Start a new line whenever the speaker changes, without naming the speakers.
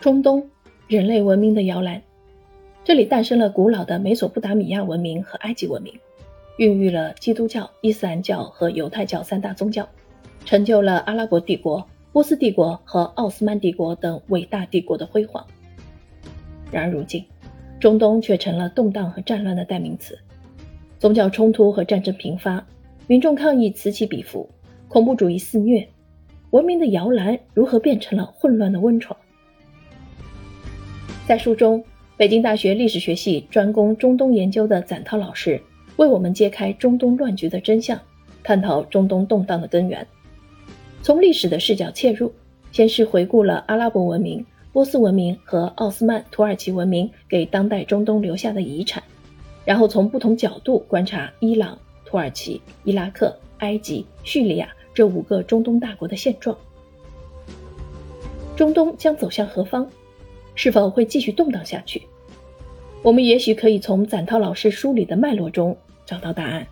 中东，人类文明的摇篮。这里诞生了古老的美索不达米亚文明和埃及文明，孕育了基督教、伊斯兰教和犹太教三大宗教，成就了阿拉伯帝国、波斯帝国和奥斯曼帝国等伟大帝国的辉煌。然而如今，中东却成了动荡和战乱的代名词，宗教冲突和战争频发，民众抗议此起彼伏，恐怖主义肆虐，文明的摇篮如何变成了混乱的温床？在书中。北京大学历史学系专攻中东研究的展涛老师为我们揭开中东乱局的真相，探讨中东动荡的根源。从历史的视角切入，先是回顾了阿拉伯文明、波斯文明和奥斯曼土耳其文明给当代中东留下的遗产，然后从不同角度观察伊朗、土耳其、伊拉克、埃及、叙利亚这五个中东大国的现状。中东将走向何方？是否会继续动荡下去？我们也许可以从展涛老师书里的脉络中找到答案。